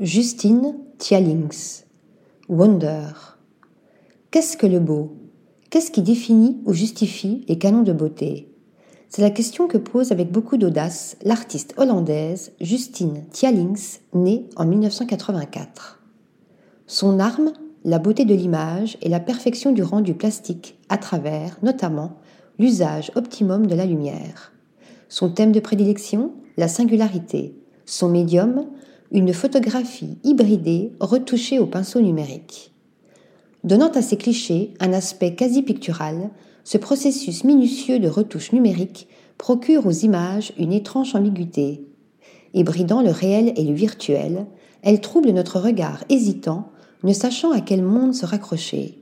Justine Thialings. Wonder. Qu'est-ce que le beau? Qu'est-ce qui définit ou justifie les canons de beauté? C'est la question que pose avec beaucoup d'audace l'artiste hollandaise Justine Thialings, née en 1984. Son arme, la beauté de l'image et la perfection du rendu plastique à travers, notamment, l'usage optimum de la lumière. Son thème de prédilection, la singularité. Son médium, une photographie hybridée retouchée au pinceau numérique. Donnant à ces clichés un aspect quasi pictural, ce processus minutieux de retouche numérique procure aux images une étrange ambiguïté. Hybridant le réel et le virtuel, elle trouble notre regard hésitant, ne sachant à quel monde se raccrocher.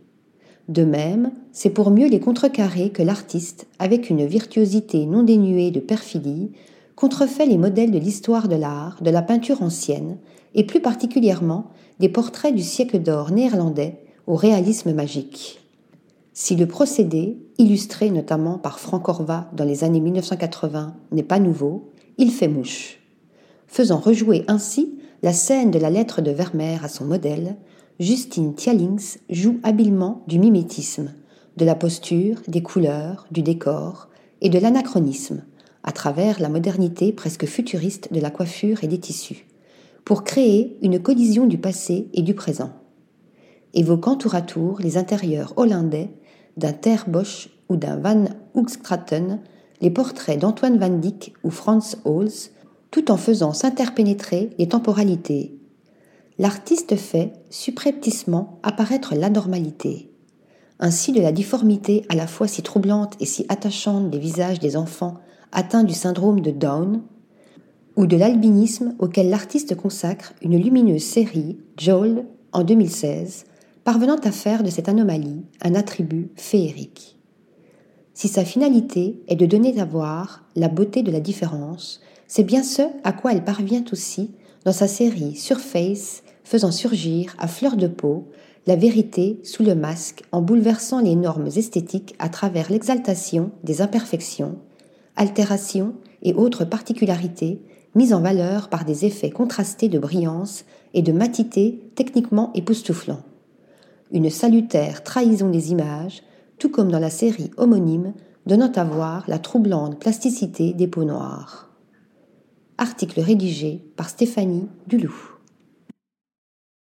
De même, c'est pour mieux les contrecarrer que l'artiste, avec une virtuosité non dénuée de perfidie, contrefait les modèles de l'histoire de l'art, de la peinture ancienne, et plus particulièrement des portraits du siècle d'or néerlandais au réalisme magique. Si le procédé, illustré notamment par Franck Orva dans les années 1980, n'est pas nouveau, il fait mouche. Faisant rejouer ainsi la scène de la lettre de Vermeer à son modèle, Justine Thialings joue habilement du mimétisme, de la posture, des couleurs, du décor et de l'anachronisme, à travers la modernité presque futuriste de la coiffure et des tissus, pour créer une collision du passé et du présent. Évoquant tour à tour les intérieurs hollandais d'un Ter Bosch ou d'un Van Hoogstraten, les portraits d'Antoine van Dyck ou Frans Hals, tout en faisant s'interpénétrer les temporalités. L'artiste fait subrepticement apparaître l'anormalité. Ainsi de la difformité à la fois si troublante et si attachante des visages des enfants atteint du syndrome de Down, ou de l'albinisme auquel l'artiste consacre une lumineuse série, Joel, en 2016, parvenant à faire de cette anomalie un attribut féerique. Si sa finalité est de donner à voir la beauté de la différence, c'est bien ce à quoi elle parvient aussi dans sa série Surface, faisant surgir à fleur de peau la vérité sous le masque en bouleversant les normes esthétiques à travers l'exaltation des imperfections altérations et autres particularités mises en valeur par des effets contrastés de brillance et de matité techniquement époustouflants. Une salutaire trahison des images, tout comme dans la série homonyme, donnant à voir la troublante plasticité des peaux noires. Article rédigé par Stéphanie Dulou.